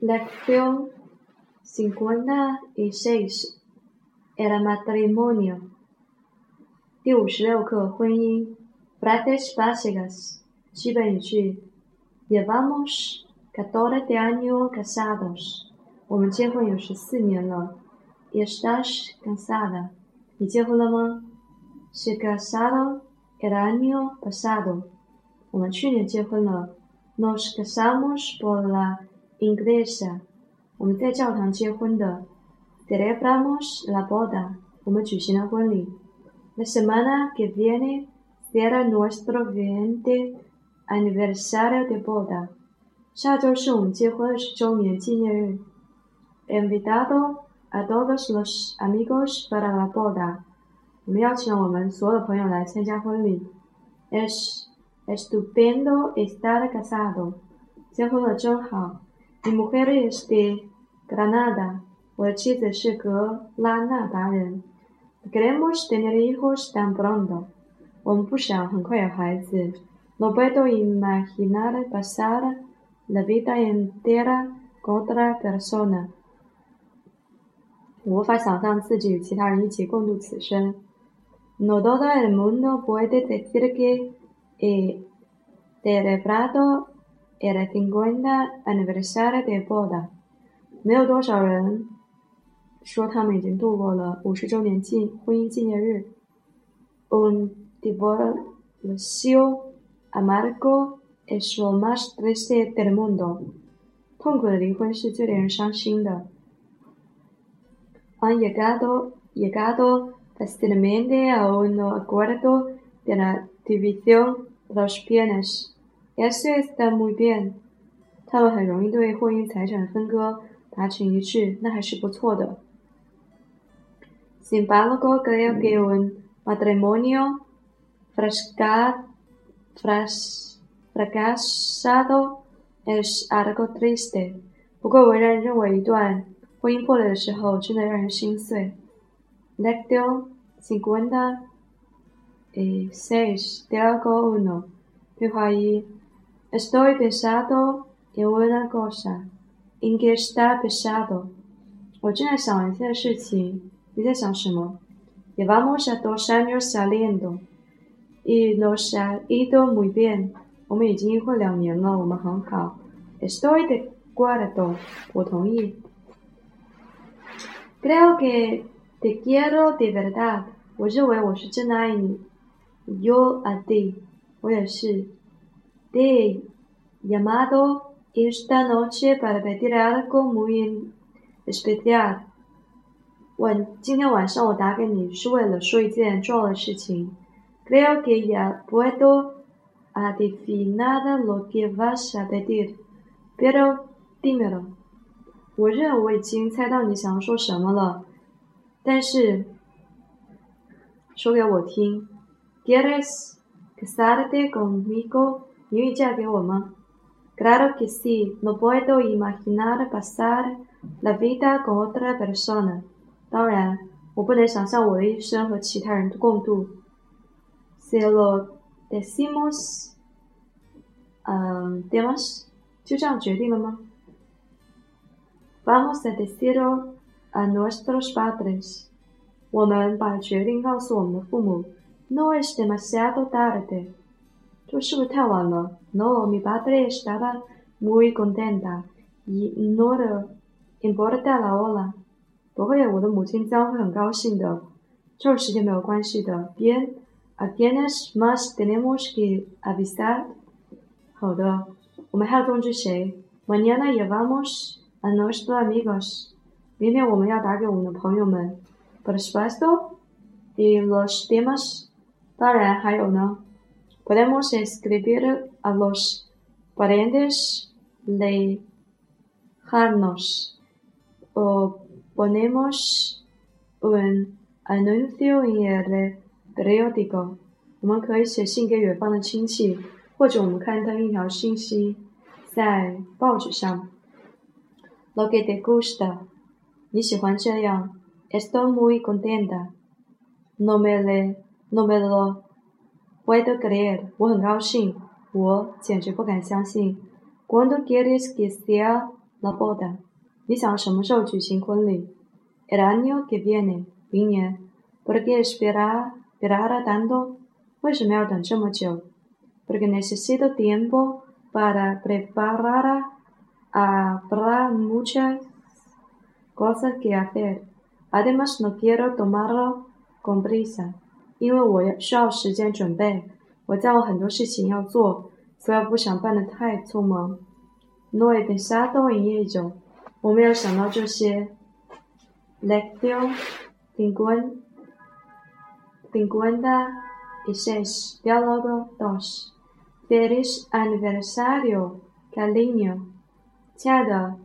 Lección 56 El matrimonio 第五十六课婚姻 Frases básicas 基本语句 Llevamos 14 años casados 我们结婚有十四年了 ¿Estás casada 你结婚了吗 Se casaron el año pasado 我们去年结婚了 Nos casamos por la iglesia 我们在教堂结婚的 Celebramos la boda 我们举行了婚礼 La semana que viene será nuestro 20 aniversario de boda 下周是我们结婚二十周年纪念日 He invitado a todos los amigos para la boda 我们邀请了我们所有朋友来参加婚礼 Es estupendo estar casado 结婚了真好 Mi mujer es de Granada 我的妻子是格拉纳达人 Queremos tener hijos tan pronto 我们不想很快有孩子 No puedo imaginar pasar la vida entera con otra persona 我无法想象自己与其他人一起共度此生。No todo el mundo puede decir que he celebrado el 50 aniversario de boda。没有多少人说他们已经度过了五十周年纪婚姻纪念日。Un divorcio amargo es lo más triste del mundo。痛苦的离婚是最令人伤心的。Han llegado llegado fácilmente a un acuerdo de la división de los bienes。 Eso está muy bien。他们很容易对婚姻财产分割达成一致，那还是不错的。Sin embargo, creo que un matrimonio fracasado es algo triste。不过，我仍然认为一段婚姻破裂的时候真的让人心碎。Lección cincuenta y seis, diálogo uno。对话一 ：Estoy pensando en una cosa. ¿En qué está pensando? 我正在想一件事情。你在想什么？Llevamos a dos años saliendo y nos ha ido muy bien。我们已经结婚两年了，我们很好。Estoy de acuerdo。我同意。Creo que te quiero de verdad。我认为我是真的爱你。Yo a ti。我也是。 Te he llamado esta noche para pedir algo muy especial。我今天晚上我打给你是为了说一件重要的事情。Creo que ya puedo adivinar lo que vas a pedir, pero dímelo。我认为我已经猜到你想要说什么了，但是说给我听。¿Quieres casarte conmigo？ 你愿意嫁给我吗？Claro que sí. No puedo imaginar pasar la vida con otra persona。当然，我不能想象我的一生和其他人共度。Se lo decimos，嗯，demos，就这样决定了吗？Vamos a decirlo a nuestros padres，我们把决定告诉我们的父母。No es demasiado tarde， 这是不是太晚了？No，mi padre estaba muy contenta y no le importa la hora。不会，我的母亲将会很高兴的。这个时间没有关系的。Bien, a quiénes más tenemos que avisar？好的，我们还要通知谁？Mañana llevamos a nuestros amigos。明天我们要打给我们的朋友们。Por supuesto, y los demás。当然还有呢。Podemos escribir a los parientes lejanos o Ponemos un anuncio en el periódico。我们可以写信给远方的亲戚，或者我们刊登一条信息在报纸上。Lo que te gusta，你喜欢这样。Estoy muy contenta。No me le，no me lo Puedo creer, ¿Cuándo quieres que sea la boda? El año que viene, ¿Por qué esperar, esperar tanto? Pues Porque necesito tiempo para preparar. Habrá muchas cosas que hacer. Además, no quiero tomarlo con prisa. 因为我需要时间准备。我家有很多事情要做，所以不想办得太匆忙。No he pensado en ello，我没有想到这些。Lección cincuenta y seis, diálogo dos. Feliz aniversario, cariño，亲爱的，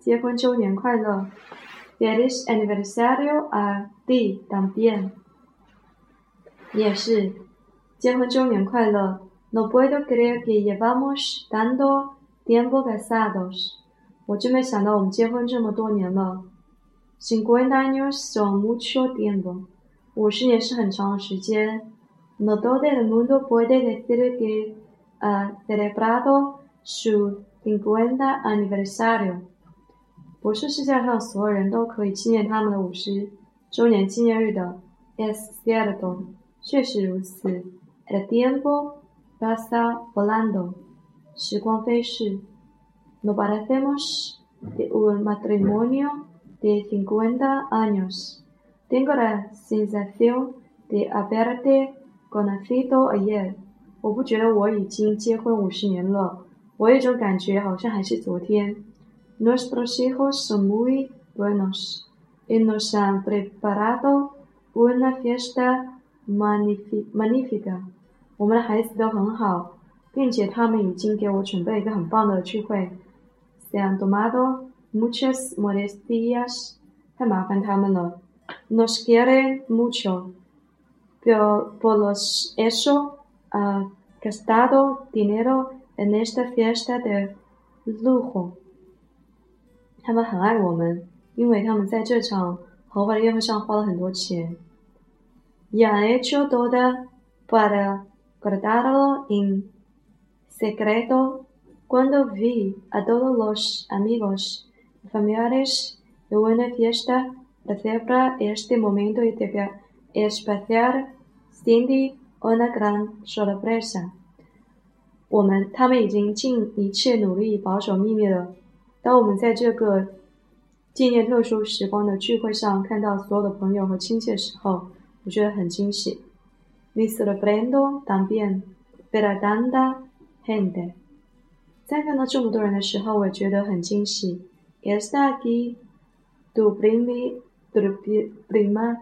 结婚周年快乐。Feliz aniversario a ti también，也是，结婚周年快乐。No puedo creer que llevamos tanto tiempo casados，我真没想到我们结婚这么多年了。Cincuenta años son mucho tiempo，五十年是很长的时间。No todo el mundo puede decir que ha celebrado su cincuenta aniversario。不是世界上所有人都可以纪念他们的五十周年纪念日的。Es cierto，确实如此。El tiempo pasa volando，时光飞逝。No parecemos de un matrimonio de cincuenta años. Tengo la sensación de haberte conocido ayer。我不觉得我已经结婚五十年了，我有一种感觉，好像还是昨天。Nuestros hijos son muy buenos y nos han preparado una fiesta magnífica。我们的孩子都很好，并且他们已经给我准备一个很棒的聚会。Se han tomado muchas molestias，太麻烦他们了。Nos quiere mucho, pero por los eso ha gastado dinero en esta fiesta de lujo。他们很爱我们，因为他们在这场豪华的宴会上花了很多钱。Ya he hecho todo para guardarlo en secreto cuando vi a todos los amigos y familiares de una fiesta celebrar este momento y de especial Cindy una gran sorpresa。我们他们已经尽一切努力保守秘密了。当我们在这个纪念特殊时光的聚会上看到所有的朋友和亲戚的时候， 我觉得很惊喜。Me sorprendo también ver a tanta gente。在看到这么多人的时候，我觉得很惊喜。Está aquí tu prima, tu prima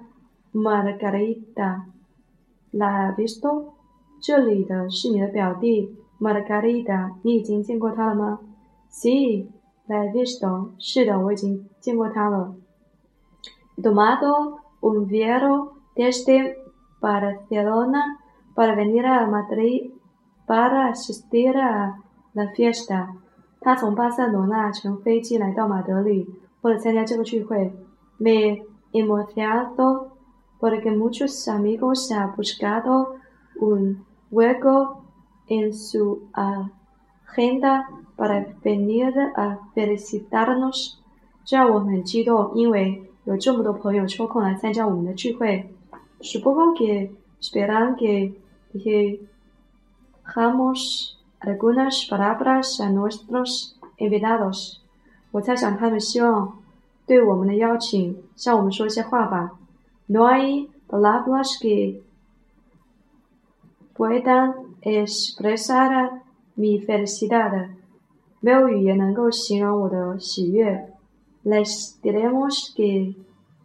Margarita. ¿La visto？这里的是你的表弟 Margarita，你已经见过他了吗？Sí。La visto，是的，我已经见过他了。Tomado un vuelo desde Barcelona para venir a Madrid para asistir a la fiesta。他从巴塞罗那乘飞机来到马德里，为了参加这个聚会。Me emocionado porque muchos amigos han buscado un hueco en su agenda。para venir a felicitarnos，这让我很激动，因为有这么多朋友抽空来参加我们的聚会。 Supongo que esperan que dijamos algunas palabras a nuestros invitados。我猜想他们希望对我们的邀请向我们说一些话吧。No hay palabras que puedan expresar mi felicidad。没有语言能够形容我的喜悦。Les diremos que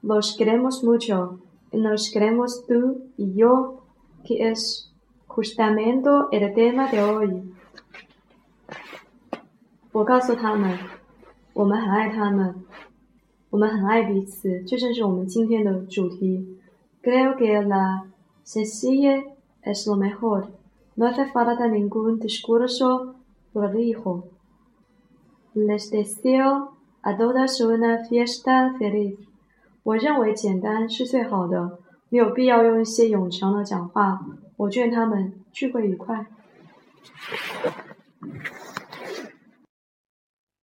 los queremos mucho y nos queremos tú y yo, que es justamente el tema de hoy。我告诉他们，我们很爱他们，我们很爱彼此，这正是我们今天的主题。Creo que la sencillez es lo mejor. No hace falta ningún discurso prolijo. Les deseo a todos una fiesta feliz。 我认为简单是最好的，没有必要用一些冗长的讲话。我劝他们聚会愉快。